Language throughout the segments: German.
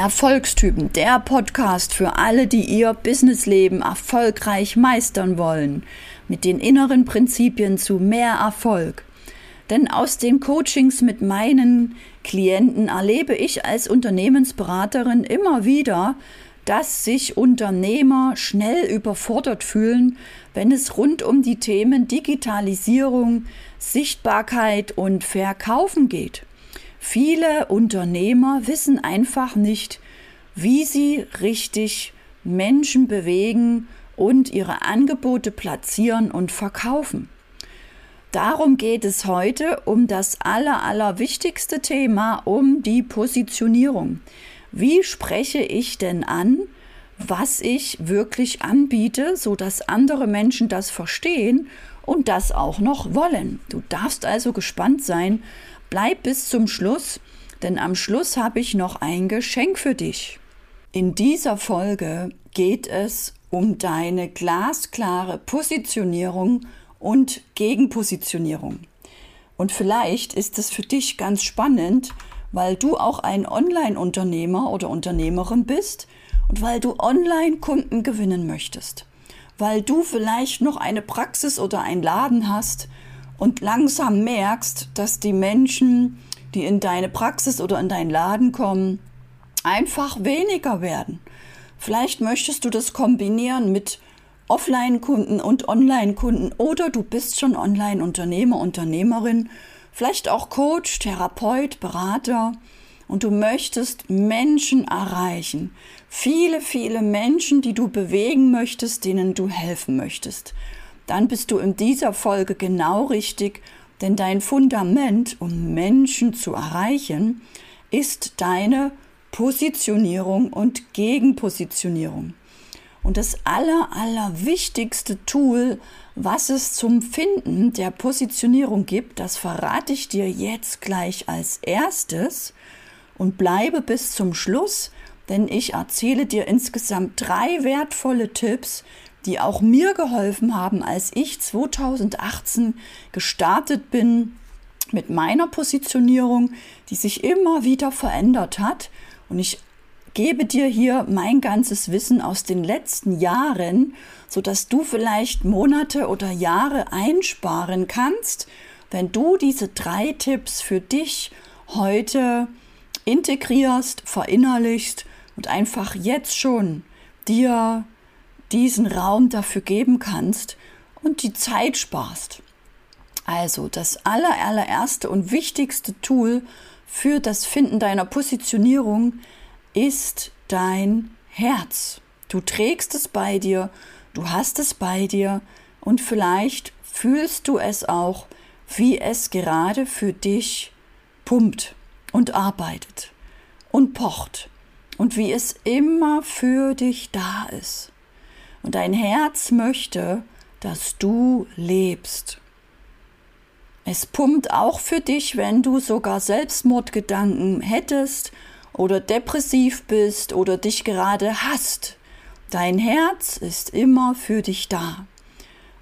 Erfolgstypen, der Podcast für alle, die ihr Businessleben erfolgreich meistern wollen, mit den inneren Prinzipien zu mehr Erfolg. Denn aus den Coachings mit meinen Klienten erlebe ich als Unternehmensberaterin immer wieder, dass sich Unternehmer schnell überfordert fühlen, wenn es rund um die Themen Digitalisierung, Sichtbarkeit und Verkaufen geht. Viele Unternehmer wissen einfach nicht, wie sie richtig Menschen bewegen und ihre Angebote platzieren und verkaufen. Darum geht es heute um das aller, allerwichtigste Thema, um die Positionierung. Wie spreche ich denn an, was ich wirklich anbiete, so dass andere Menschen das verstehen und das auch noch wollen. Du darfst also gespannt sein, Bleib bis zum Schluss, denn am Schluss habe ich noch ein Geschenk für dich. In dieser Folge geht es um deine glasklare Positionierung und Gegenpositionierung. Und vielleicht ist es für dich ganz spannend, weil du auch ein Online-Unternehmer oder Unternehmerin bist und weil du Online-Kunden gewinnen möchtest. Weil du vielleicht noch eine Praxis oder einen Laden hast und langsam merkst, dass die Menschen, die in deine Praxis oder in deinen Laden kommen, einfach weniger werden. Vielleicht möchtest du das kombinieren mit Offline-Kunden und Online-Kunden oder du bist schon Online-Unternehmer, Unternehmerin, vielleicht auch Coach, Therapeut, Berater und du möchtest Menschen erreichen. Viele, viele Menschen, die du bewegen möchtest, denen du helfen möchtest dann bist du in dieser Folge genau richtig, denn dein Fundament, um Menschen zu erreichen, ist deine Positionierung und Gegenpositionierung. Und das aller, aller wichtigste Tool, was es zum Finden der Positionierung gibt, das verrate ich dir jetzt gleich als erstes und bleibe bis zum Schluss, denn ich erzähle dir insgesamt drei wertvolle Tipps, die auch mir geholfen haben, als ich 2018 gestartet bin mit meiner Positionierung, die sich immer wieder verändert hat. Und ich gebe dir hier mein ganzes Wissen aus den letzten Jahren, sodass du vielleicht Monate oder Jahre einsparen kannst, wenn du diese drei Tipps für dich heute integrierst, verinnerlichst und einfach jetzt schon dir diesen Raum dafür geben kannst und die Zeit sparst. Also das allererste und wichtigste Tool für das Finden deiner Positionierung ist dein Herz. Du trägst es bei dir, du hast es bei dir und vielleicht fühlst du es auch, wie es gerade für dich pumpt und arbeitet und pocht und wie es immer für dich da ist. Und dein Herz möchte, dass du lebst. Es pumpt auch für dich, wenn du sogar Selbstmordgedanken hättest oder depressiv bist oder dich gerade hasst. Dein Herz ist immer für dich da.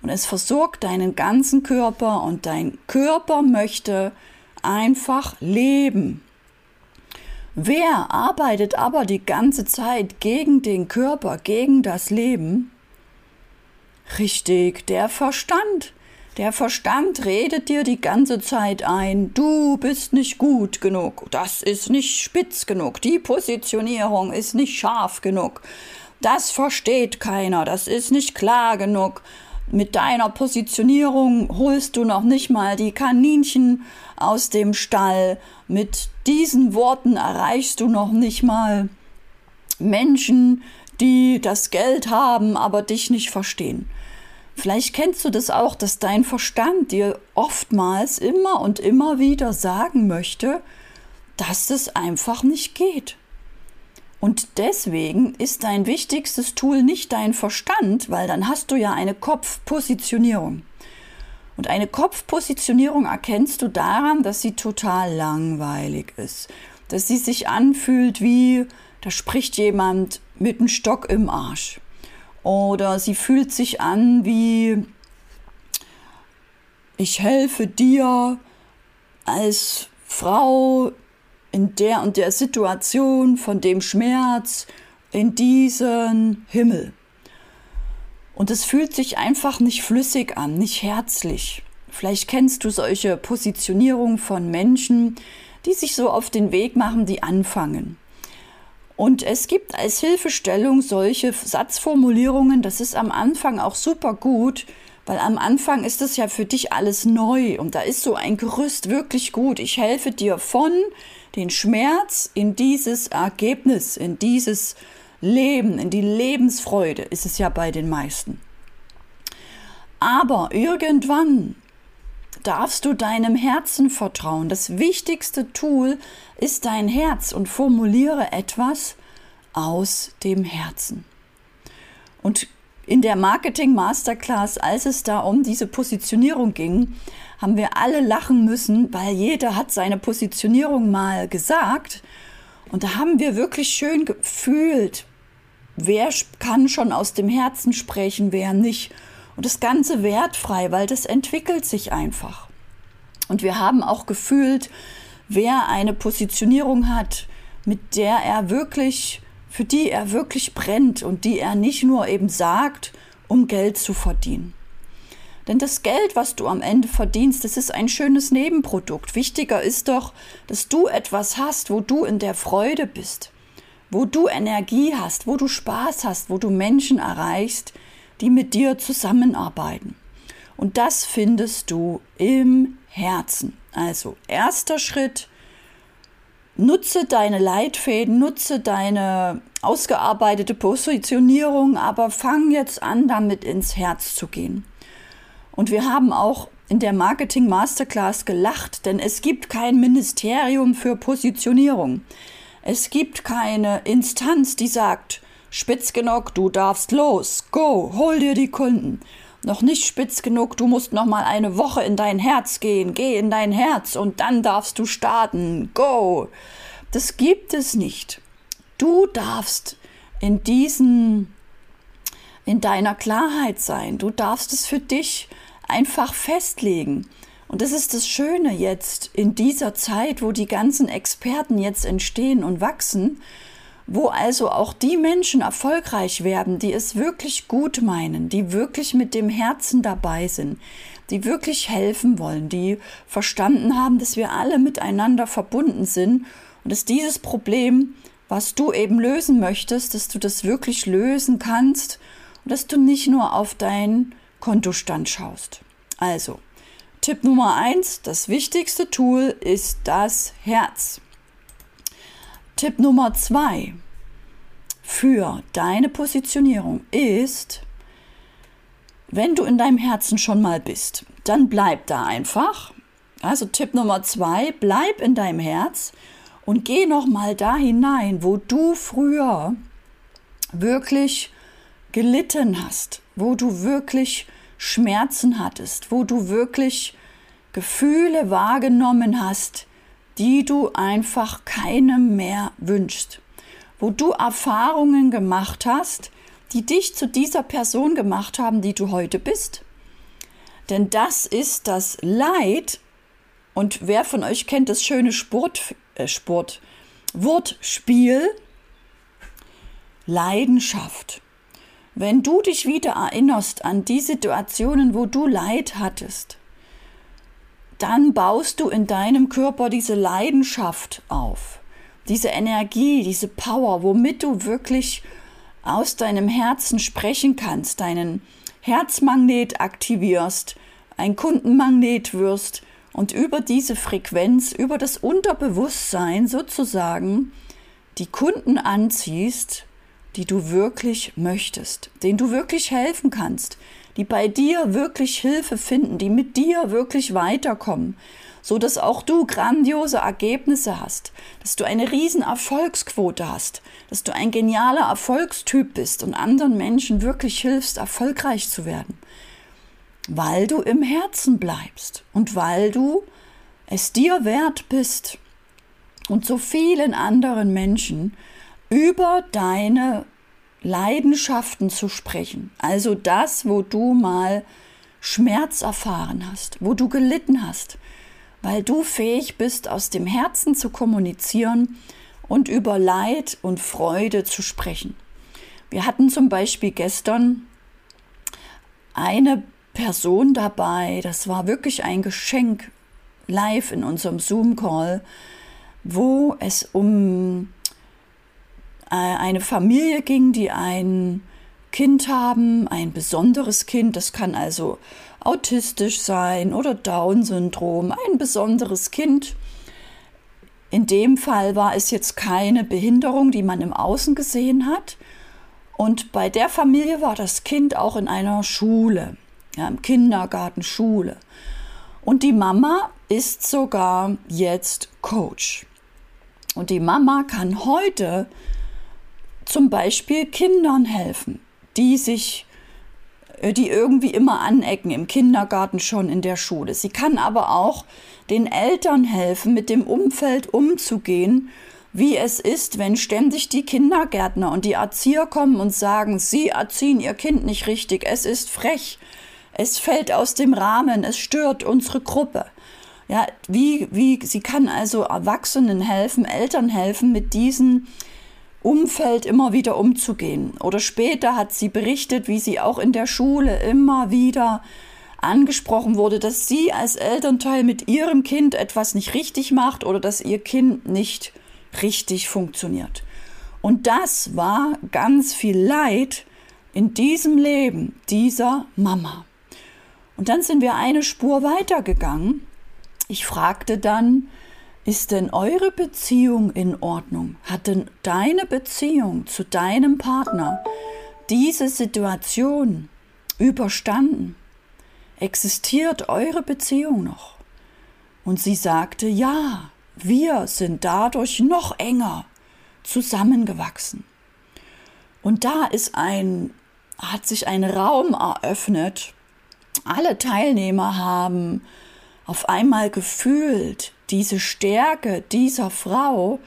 Und es versorgt deinen ganzen Körper und dein Körper möchte einfach leben. Wer arbeitet aber die ganze Zeit gegen den Körper, gegen das Leben? Richtig, der Verstand. Der Verstand redet dir die ganze Zeit ein, du bist nicht gut genug, das ist nicht spitz genug, die Positionierung ist nicht scharf genug, das versteht keiner, das ist nicht klar genug. Mit deiner Positionierung holst du noch nicht mal die Kaninchen aus dem Stall. Mit diesen Worten erreichst du noch nicht mal Menschen, die das Geld haben, aber dich nicht verstehen. Vielleicht kennst du das auch, dass dein Verstand dir oftmals immer und immer wieder sagen möchte, dass es einfach nicht geht. Und deswegen ist dein wichtigstes Tool nicht dein Verstand, weil dann hast du ja eine Kopfpositionierung. Und eine Kopfpositionierung erkennst du daran, dass sie total langweilig ist. Dass sie sich anfühlt wie, da spricht jemand mit einem Stock im Arsch. Oder sie fühlt sich an wie, ich helfe dir als Frau in der und der Situation von dem Schmerz in diesen Himmel. Und es fühlt sich einfach nicht flüssig an, nicht herzlich. Vielleicht kennst du solche Positionierungen von Menschen, die sich so auf den Weg machen, die anfangen. Und es gibt als Hilfestellung solche Satzformulierungen, das ist am Anfang auch super gut, weil am Anfang ist es ja für dich alles neu und da ist so ein Gerüst wirklich gut. Ich helfe dir von den Schmerz in dieses Ergebnis, in dieses Leben, in die Lebensfreude ist es ja bei den meisten. Aber irgendwann darfst du deinem Herzen vertrauen. Das wichtigste Tool ist dein Herz und formuliere etwas aus dem Herzen. Und in der Marketing Masterclass, als es da um diese Positionierung ging, haben wir alle lachen müssen, weil jeder hat seine Positionierung mal gesagt. Und da haben wir wirklich schön gefühlt, wer kann schon aus dem Herzen sprechen, wer nicht. Und das Ganze wertfrei, weil das entwickelt sich einfach. Und wir haben auch gefühlt, wer eine Positionierung hat, mit der er wirklich für die er wirklich brennt und die er nicht nur eben sagt, um Geld zu verdienen. Denn das Geld, was du am Ende verdienst, das ist ein schönes Nebenprodukt. Wichtiger ist doch, dass du etwas hast, wo du in der Freude bist, wo du Energie hast, wo du Spaß hast, wo du Menschen erreichst, die mit dir zusammenarbeiten. Und das findest du im Herzen. Also erster Schritt, Nutze deine Leitfäden, nutze deine ausgearbeitete Positionierung, aber fang jetzt an, damit ins Herz zu gehen. Und wir haben auch in der Marketing Masterclass gelacht, denn es gibt kein Ministerium für Positionierung. Es gibt keine Instanz, die sagt, spitz genug, du darfst los, go, hol dir die Kunden noch nicht spitz genug, du musst noch mal eine Woche in dein Herz gehen, geh in dein Herz und dann darfst du starten, go. Das gibt es nicht. Du darfst in diesen in deiner Klarheit sein. Du darfst es für dich einfach festlegen. Und das ist das Schöne jetzt in dieser Zeit, wo die ganzen Experten jetzt entstehen und wachsen, wo also auch die Menschen erfolgreich werden, die es wirklich gut meinen, die wirklich mit dem Herzen dabei sind, die wirklich helfen wollen, die verstanden haben, dass wir alle miteinander verbunden sind und dass dieses Problem, was du eben lösen möchtest, dass du das wirklich lösen kannst und dass du nicht nur auf deinen Kontostand schaust. Also, Tipp Nummer eins: das wichtigste Tool ist das Herz. Tipp Nummer zwei für deine Positionierung ist, wenn du in deinem Herzen schon mal bist, dann bleib da einfach. Also Tipp Nummer zwei, bleib in deinem Herz und geh noch mal da hinein, wo du früher wirklich gelitten hast, wo du wirklich Schmerzen hattest, wo du wirklich Gefühle wahrgenommen hast, die du einfach keinem mehr wünschst, wo du Erfahrungen gemacht hast, die dich zu dieser Person gemacht haben, die du heute bist. Denn das ist das Leid. Und wer von euch kennt das schöne Sport, äh Sport, Wortspiel? Leidenschaft. Wenn du dich wieder erinnerst an die Situationen, wo du Leid hattest, dann baust du in deinem Körper diese Leidenschaft auf, diese Energie, diese Power, womit du wirklich aus deinem Herzen sprechen kannst, deinen Herzmagnet aktivierst, ein Kundenmagnet wirst und über diese Frequenz, über das Unterbewusstsein sozusagen die Kunden anziehst, die du wirklich möchtest, denen du wirklich helfen kannst, die bei dir wirklich Hilfe finden, die mit dir wirklich weiterkommen, so dass auch du grandiose Ergebnisse hast, dass du eine riesen Erfolgsquote hast, dass du ein genialer Erfolgstyp bist und anderen Menschen wirklich hilfst, erfolgreich zu werden, weil du im Herzen bleibst und weil du es dir wert bist und so vielen anderen Menschen über deine Leidenschaften zu sprechen. Also das, wo du mal Schmerz erfahren hast, wo du gelitten hast, weil du fähig bist, aus dem Herzen zu kommunizieren und über Leid und Freude zu sprechen. Wir hatten zum Beispiel gestern eine Person dabei, das war wirklich ein Geschenk live in unserem Zoom-Call, wo es um eine Familie ging, die ein Kind haben, ein besonderes Kind, das kann also autistisch sein oder Down-Syndrom, ein besonderes Kind. In dem Fall war es jetzt keine Behinderung, die man im Außen gesehen hat. Und bei der Familie war das Kind auch in einer Schule, ja, im Kindergarten, Schule. Und die Mama ist sogar jetzt Coach. Und die Mama kann heute zum Beispiel Kindern helfen, die sich äh, die irgendwie immer anecken, im Kindergarten schon, in der Schule. Sie kann aber auch den Eltern helfen, mit dem Umfeld umzugehen, wie es ist, wenn ständig die Kindergärtner und die Erzieher kommen und sagen, sie erziehen ihr Kind nicht richtig, es ist frech, es fällt aus dem Rahmen, es stört unsere Gruppe. Ja, wie, wie, sie kann also Erwachsenen helfen, Eltern helfen, mit diesen Umfeld immer wieder umzugehen. Oder später hat sie berichtet, wie sie auch in der Schule immer wieder angesprochen wurde, dass sie als Elternteil mit ihrem Kind etwas nicht richtig macht oder dass ihr Kind nicht richtig funktioniert. Und das war ganz viel Leid in diesem Leben dieser Mama. Und dann sind wir eine Spur weitergegangen. Ich fragte dann, ist denn eure Beziehung in Ordnung? Hat denn deine Beziehung zu deinem Partner diese Situation überstanden? Existiert eure Beziehung noch? Und sie sagte, ja, wir sind dadurch noch enger zusammengewachsen. Und da ist ein, hat sich ein Raum eröffnet. Alle Teilnehmer haben auf einmal gefühlt, diese Stärke dieser Frau,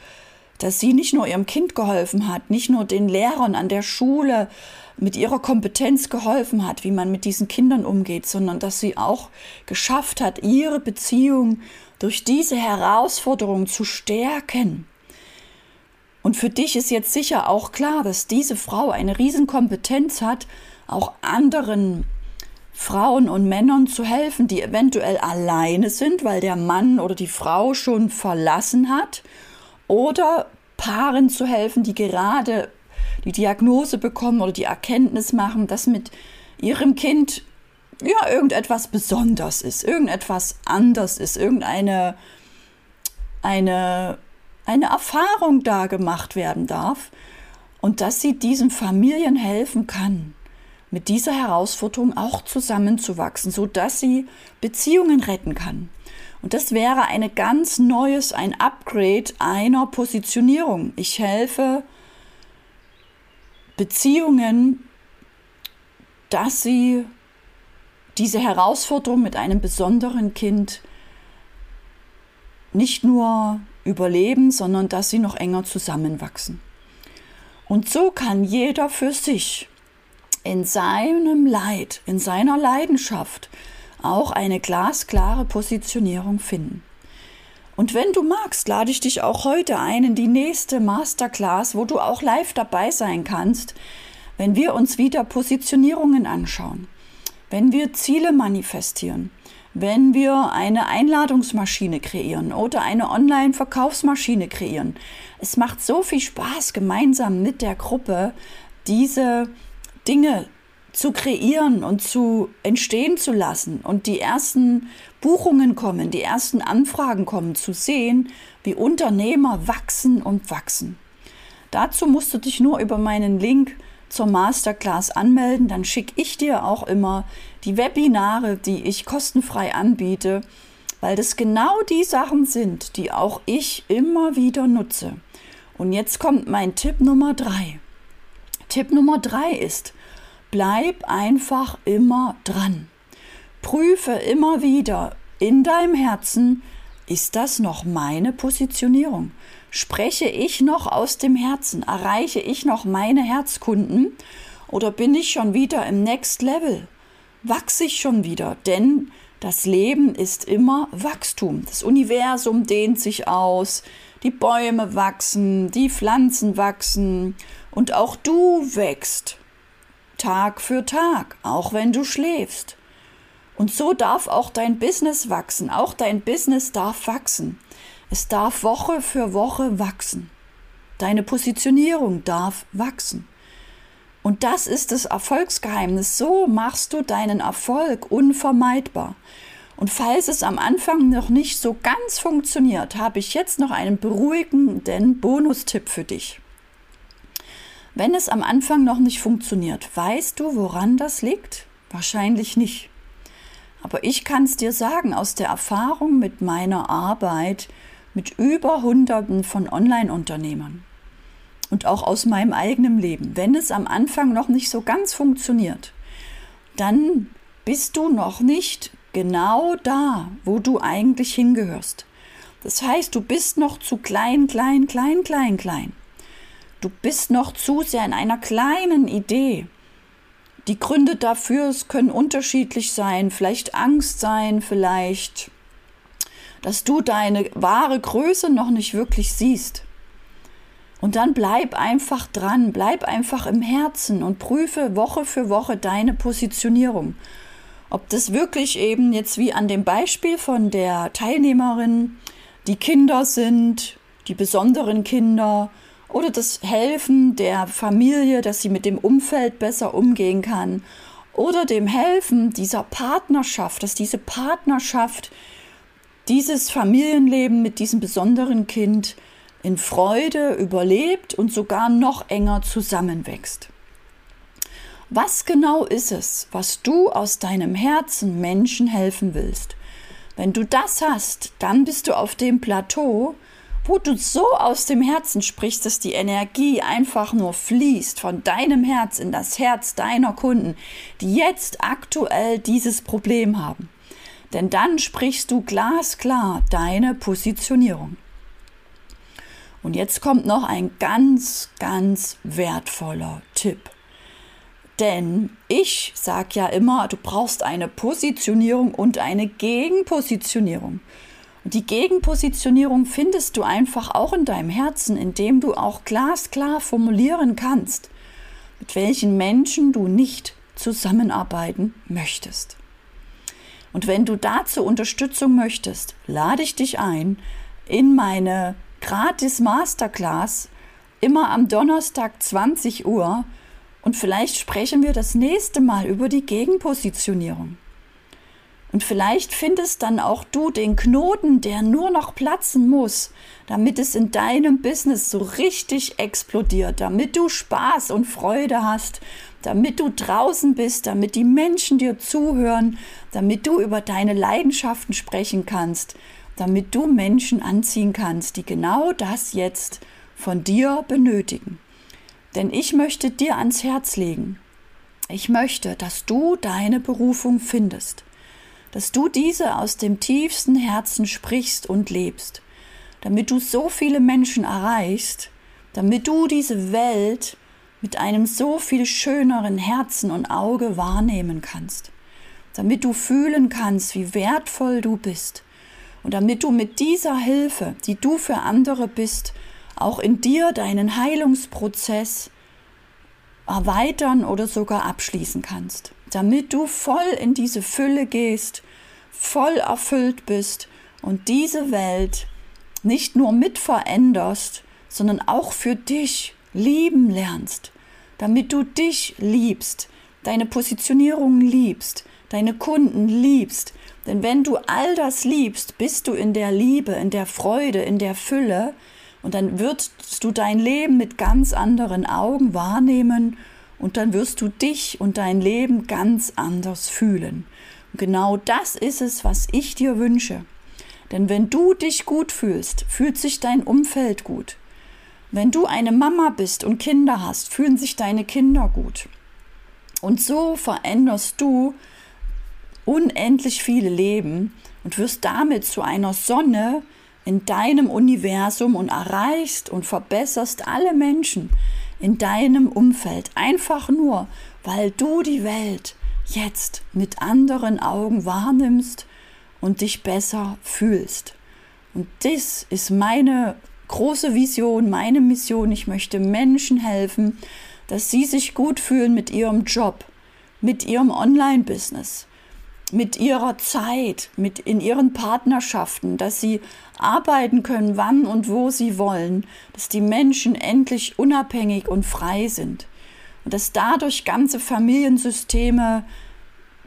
dass sie nicht nur ihrem Kind geholfen hat, nicht nur den Lehrern an der Schule mit ihrer Kompetenz geholfen hat, wie man mit diesen Kindern umgeht, sondern dass sie auch geschafft hat, ihre Beziehung durch diese Herausforderung zu stärken. Und für dich ist jetzt sicher auch klar, dass diese Frau eine Riesenkompetenz hat, auch anderen Frauen und Männern zu helfen, die eventuell alleine sind, weil der Mann oder die Frau schon verlassen hat, oder Paaren zu helfen, die gerade die Diagnose bekommen oder die Erkenntnis machen, dass mit ihrem Kind ja irgendetwas besonders ist, irgendetwas anders ist, irgendeine eine, eine Erfahrung da gemacht werden darf. Und dass sie diesen Familien helfen kann mit dieser Herausforderung auch zusammenzuwachsen, so dass sie Beziehungen retten kann. Und das wäre ein ganz neues, ein Upgrade einer Positionierung. Ich helfe Beziehungen, dass sie diese Herausforderung mit einem besonderen Kind nicht nur überleben, sondern dass sie noch enger zusammenwachsen. Und so kann jeder für sich in seinem Leid, in seiner Leidenschaft auch eine glasklare Positionierung finden. Und wenn du magst, lade ich dich auch heute ein in die nächste Masterclass, wo du auch live dabei sein kannst, wenn wir uns wieder Positionierungen anschauen, wenn wir Ziele manifestieren, wenn wir eine Einladungsmaschine kreieren oder eine Online-Verkaufsmaschine kreieren. Es macht so viel Spaß, gemeinsam mit der Gruppe diese Dinge zu kreieren und zu entstehen zu lassen und die ersten Buchungen kommen, die ersten Anfragen kommen, zu sehen, wie Unternehmer wachsen und wachsen. Dazu musst du dich nur über meinen Link zur Masterclass anmelden, dann schicke ich dir auch immer die Webinare, die ich kostenfrei anbiete, weil das genau die Sachen sind, die auch ich immer wieder nutze. Und jetzt kommt mein Tipp Nummer drei. Tipp Nummer drei ist, bleib einfach immer dran. Prüfe immer wieder in deinem Herzen, ist das noch meine Positionierung? Spreche ich noch aus dem Herzen? Erreiche ich noch meine Herzkunden? Oder bin ich schon wieder im Next Level? Wachse ich schon wieder? Denn Das Leben ist immer Wachstum. Das Universum dehnt sich aus, die Bäume wachsen, die Pflanzen wachsen und auch du wächst. Tag für Tag, auch wenn du schläfst. Und so darf auch dein Business wachsen, auch dein Business darf wachsen. Es darf Woche für Woche wachsen. Deine Positionierung darf wachsen. Und das ist das Erfolgsgeheimnis. So machst du deinen Erfolg unvermeidbar. Und falls es am Anfang noch nicht so ganz funktioniert, habe ich jetzt noch einen beruhigenden Bonustipp für dich. Wenn es am Anfang noch nicht funktioniert, weißt du, woran das liegt? Wahrscheinlich nicht. Aber ich kann es dir sagen aus der Erfahrung mit meiner Arbeit mit über Hunderten von Online-Unternehmern und auch aus meinem eigenen Leben. Wenn es am Anfang noch nicht so ganz funktioniert, dann bist du noch nicht genau da, wo du eigentlich hingehörst. Das heißt, du bist noch zu klein, klein, klein, klein, klein. Du bist noch zu sehr in einer kleinen Idee. Die Gründe dafür können unterschiedlich sein, vielleicht Angst sein, vielleicht, dass du deine wahre Größe noch nicht wirklich siehst. Und dann bleib einfach dran, bleib einfach im Herzen und prüfe Woche für Woche deine Positionierung. Ob das wirklich eben jetzt wie an dem Beispiel von der Teilnehmerin die Kinder sind, die besonderen Kinder, oder das Helfen der Familie, dass sie mit dem Umfeld besser umgehen kann oder dem Helfen dieser Partnerschaft, dass diese Partnerschaft dieses Familienleben mit diesem besonderen Kind in Freude überlebt und sogar noch enger zusammenwächst. Was genau ist es, was du aus deinem Herzen Menschen helfen willst? Wenn du das hast, dann bist du auf dem Plateau, wo du so aus dem Herzen sprichst, dass die Energie einfach nur fließt von deinem Herz in das Herz deiner Kunden, die jetzt aktuell dieses Problem haben. Denn dann sprichst du glasklar deine Positionierung. Und jetzt kommt noch ein ganz, ganz wertvoller Tipp. Denn ich sage ja immer, du brauchst eine Positionierung und eine Gegenpositionierung. Die Gegenpositionierung findest du einfach auch in deinem Herzen, indem du auch glasklar formulieren kannst, mit welchen Menschen du nicht zusammenarbeiten möchtest. Und wenn du dazu Unterstützung möchtest, lade ich dich ein in meine gratis Masterclass immer am Donnerstag 20 Uhr und vielleicht sprechen wir das nächste Mal über die Gegenpositionierung. Und vielleicht findest dann auch du den Knoten, der nur noch platzen muss, damit es in deinem Business so richtig explodiert, damit du Spaß und Freude hast, damit du draußen bist, damit die Menschen dir zuhören, damit du über deine Leidenschaften sprechen kannst, damit du Menschen anziehen kannst, die genau das jetzt von dir benötigen. Denn ich möchte dir ans Herz legen. Ich möchte, dass du deine Berufung findest dass du diese aus dem tiefsten Herzen sprichst und lebst, damit du so viele Menschen erreichst, damit du diese Welt mit einem so viel schöneren Herzen und Auge wahrnehmen kannst, damit du fühlen kannst, wie wertvoll du bist. Und damit du mit dieser Hilfe, die du für andere bist, auch in dir deinen Heilungsprozess erweitern oder sogar abschließen kannst damit du voll in diese Fülle gehst, voll erfüllt bist und diese Welt nicht nur mit veränderst, sondern auch für dich lieben lernst, damit du dich liebst, deine Positionierung liebst, deine Kunden liebst. Denn wenn du all das liebst, bist du in der Liebe, in der Freude, in der Fülle und dann wirst du dein Leben mit ganz anderen Augen wahrnehmen und dann wirst du dich und dein Leben ganz anders fühlen. Und genau das ist es, was ich dir wünsche. Denn wenn du dich gut fühlst, fühlt sich dein Umfeld gut. Wenn du eine Mama bist und Kinder hast, fühlen sich deine Kinder gut. Und so veränderst du unendlich viele Leben und wirst damit zu einer Sonne in deinem Universum und erreichst und verbesserst alle Menschen, in deinem Umfeld. Einfach nur, weil du die Welt jetzt mit anderen Augen wahrnimmst und dich besser fühlst. Und das ist meine große Vision, meine Mission. Ich möchte Menschen helfen, dass sie sich gut fühlen mit ihrem Job, mit ihrem Online-Business, mit ihrer Zeit, mit in ihren Partnerschaften, dass sie arbeiten können, wann und wo sie wollen, dass die Menschen endlich unabhängig und frei sind. Und dass dadurch ganze Familiensysteme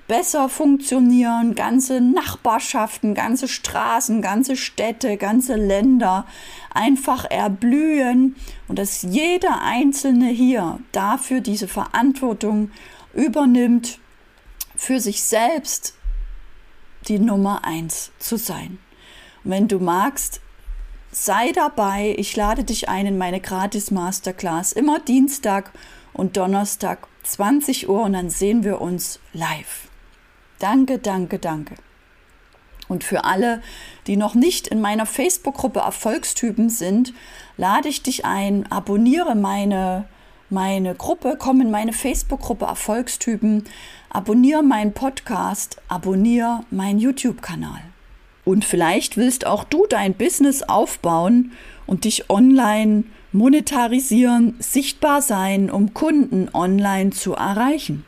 besser funktionieren, ganze Nachbarschaften, ganze Straßen, ganze Städte, ganze Länder einfach erblühen und dass jeder Einzelne hier dafür diese Verantwortung übernimmt, für sich selbst die Nummer eins zu sein. Und wenn du magst, sei dabei. Ich lade dich ein in meine gratis Masterclass immer Dienstag und Donnerstag 20 Uhr und dann sehen wir uns live. Danke, danke, danke. Und für alle, die noch nicht in meiner Facebook-Gruppe Erfolgstypen sind, lade ich dich ein, abonniere meine, meine Gruppe, komm in meine Facebook-Gruppe Erfolgstypen, abonniere meinen Podcast, abonniere meinen YouTube-Kanal. Und vielleicht willst auch du dein Business aufbauen und dich online monetarisieren, sichtbar sein, um Kunden online zu erreichen.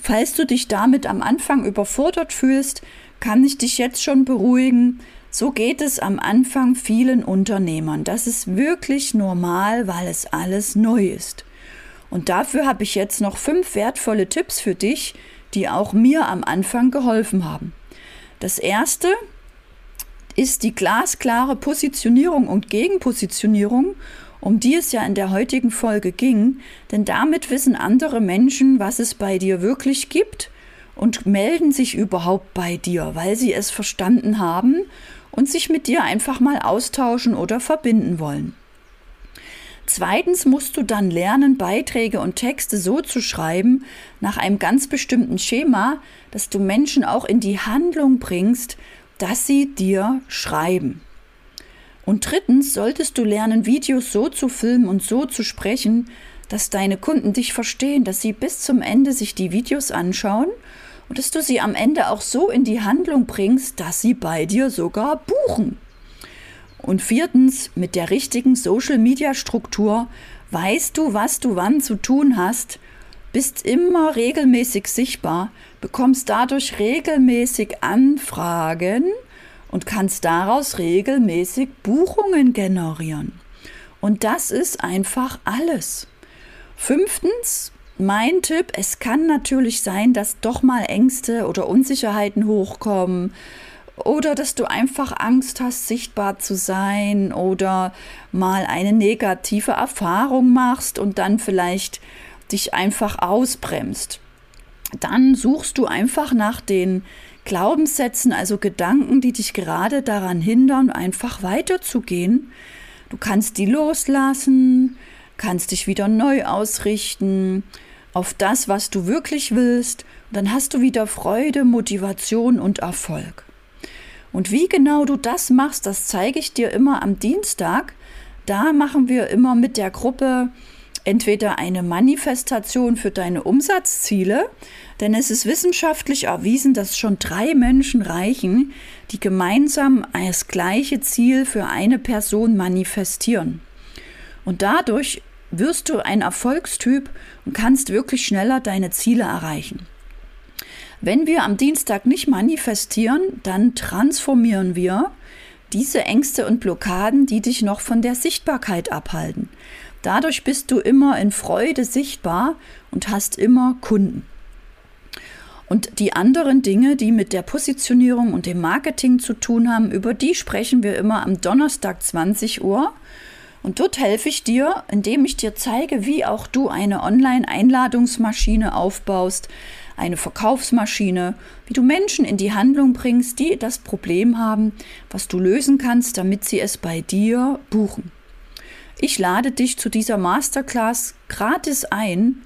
Falls du dich damit am Anfang überfordert fühlst, kann ich dich jetzt schon beruhigen. So geht es am Anfang vielen Unternehmern. Das ist wirklich normal, weil es alles neu ist. Und dafür habe ich jetzt noch fünf wertvolle Tipps für dich, die auch mir am Anfang geholfen haben. Das erste ist die glasklare Positionierung und Gegenpositionierung um die es ja in der heutigen Folge ging, denn damit wissen andere Menschen, was es bei dir wirklich gibt und melden sich überhaupt bei dir, weil sie es verstanden haben und sich mit dir einfach mal austauschen oder verbinden wollen. Zweitens musst du dann lernen, Beiträge und Texte so zu schreiben, nach einem ganz bestimmten Schema, dass du Menschen auch in die Handlung bringst, dass sie dir schreiben. Und drittens solltest du lernen, Videos so zu filmen und so zu sprechen, dass deine Kunden dich verstehen, dass sie bis zum Ende sich die Videos anschauen und dass du sie am Ende auch so in die Handlung bringst, dass sie bei dir sogar buchen. Und viertens, mit der richtigen Social-Media-Struktur weißt du, was du wann zu tun hast, bist immer regelmäßig sichtbar, bekommst dadurch regelmäßig Anfragen und kannst daraus regelmäßig Buchungen generieren. Und das ist einfach alles. Fünftens, mein Tipp, es kann natürlich sein, dass doch mal Ängste oder Unsicherheiten hochkommen oder dass du einfach Angst hast, sichtbar zu sein oder mal eine negative Erfahrung machst und dann vielleicht dich einfach ausbremst. Dann suchst du einfach nach den Glaubenssätzen, also Gedanken, die dich gerade daran hindern, einfach weiterzugehen. Du kannst die loslassen, kannst dich wieder neu ausrichten auf das, was du wirklich willst. Und dann hast du wieder Freude, Motivation und Erfolg. Und wie genau du das machst, das zeige ich dir immer am Dienstag. Da machen wir immer mit der Gruppe entweder eine Manifestation für deine Umsatzziele, denn es ist wissenschaftlich erwiesen, dass schon drei Menschen reichen, die gemeinsam das gleiche Ziel für eine Person manifestieren. Und dadurch wirst du ein Erfolgstyp und kannst wirklich schneller deine Ziele erreichen. Wenn wir am Dienstag nicht manifestieren, dann transformieren wir diese Ängste und Blockaden, die dich noch von der Sichtbarkeit abhalten. Dadurch bist du immer in Freude sichtbar und hast immer Kunden. Und die anderen Dinge, die mit der Positionierung und dem Marketing zu tun haben, über die sprechen wir immer am Donnerstag 20 Uhr. Und dort helfe ich dir, indem ich dir zeige, wie auch du eine Online-Einladungsmaschine aufbaust, eine Verkaufsmaschine, wie du Menschen in die Handlung bringst, die das Problem haben, was du lösen kannst, damit sie es bei dir buchen. Ich lade dich zu dieser Masterclass gratis ein.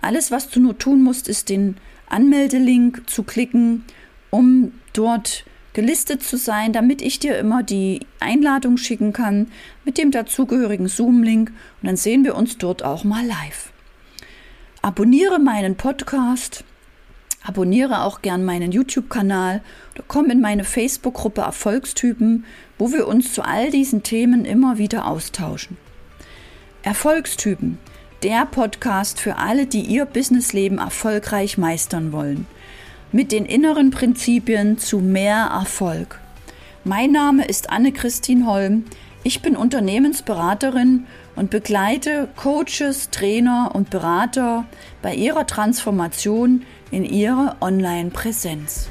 Alles, was du nur tun musst, ist den Anmeldelink zu klicken, um dort gelistet zu sein, damit ich dir immer die Einladung schicken kann mit dem dazugehörigen Zoom-Link und dann sehen wir uns dort auch mal live. Abonniere meinen Podcast, Abonniere auch gern meinen YouTube-Kanal oder komm in meine Facebook-Gruppe Erfolgstypen, wo wir uns zu all diesen Themen immer wieder austauschen. Erfolgstypen, der Podcast für alle, die ihr Businessleben erfolgreich meistern wollen. Mit den inneren Prinzipien zu mehr Erfolg. Mein Name ist Anne-Christine Holm. Ich bin Unternehmensberaterin und begleite Coaches, Trainer und Berater bei ihrer Transformation in ihre Online-Präsenz.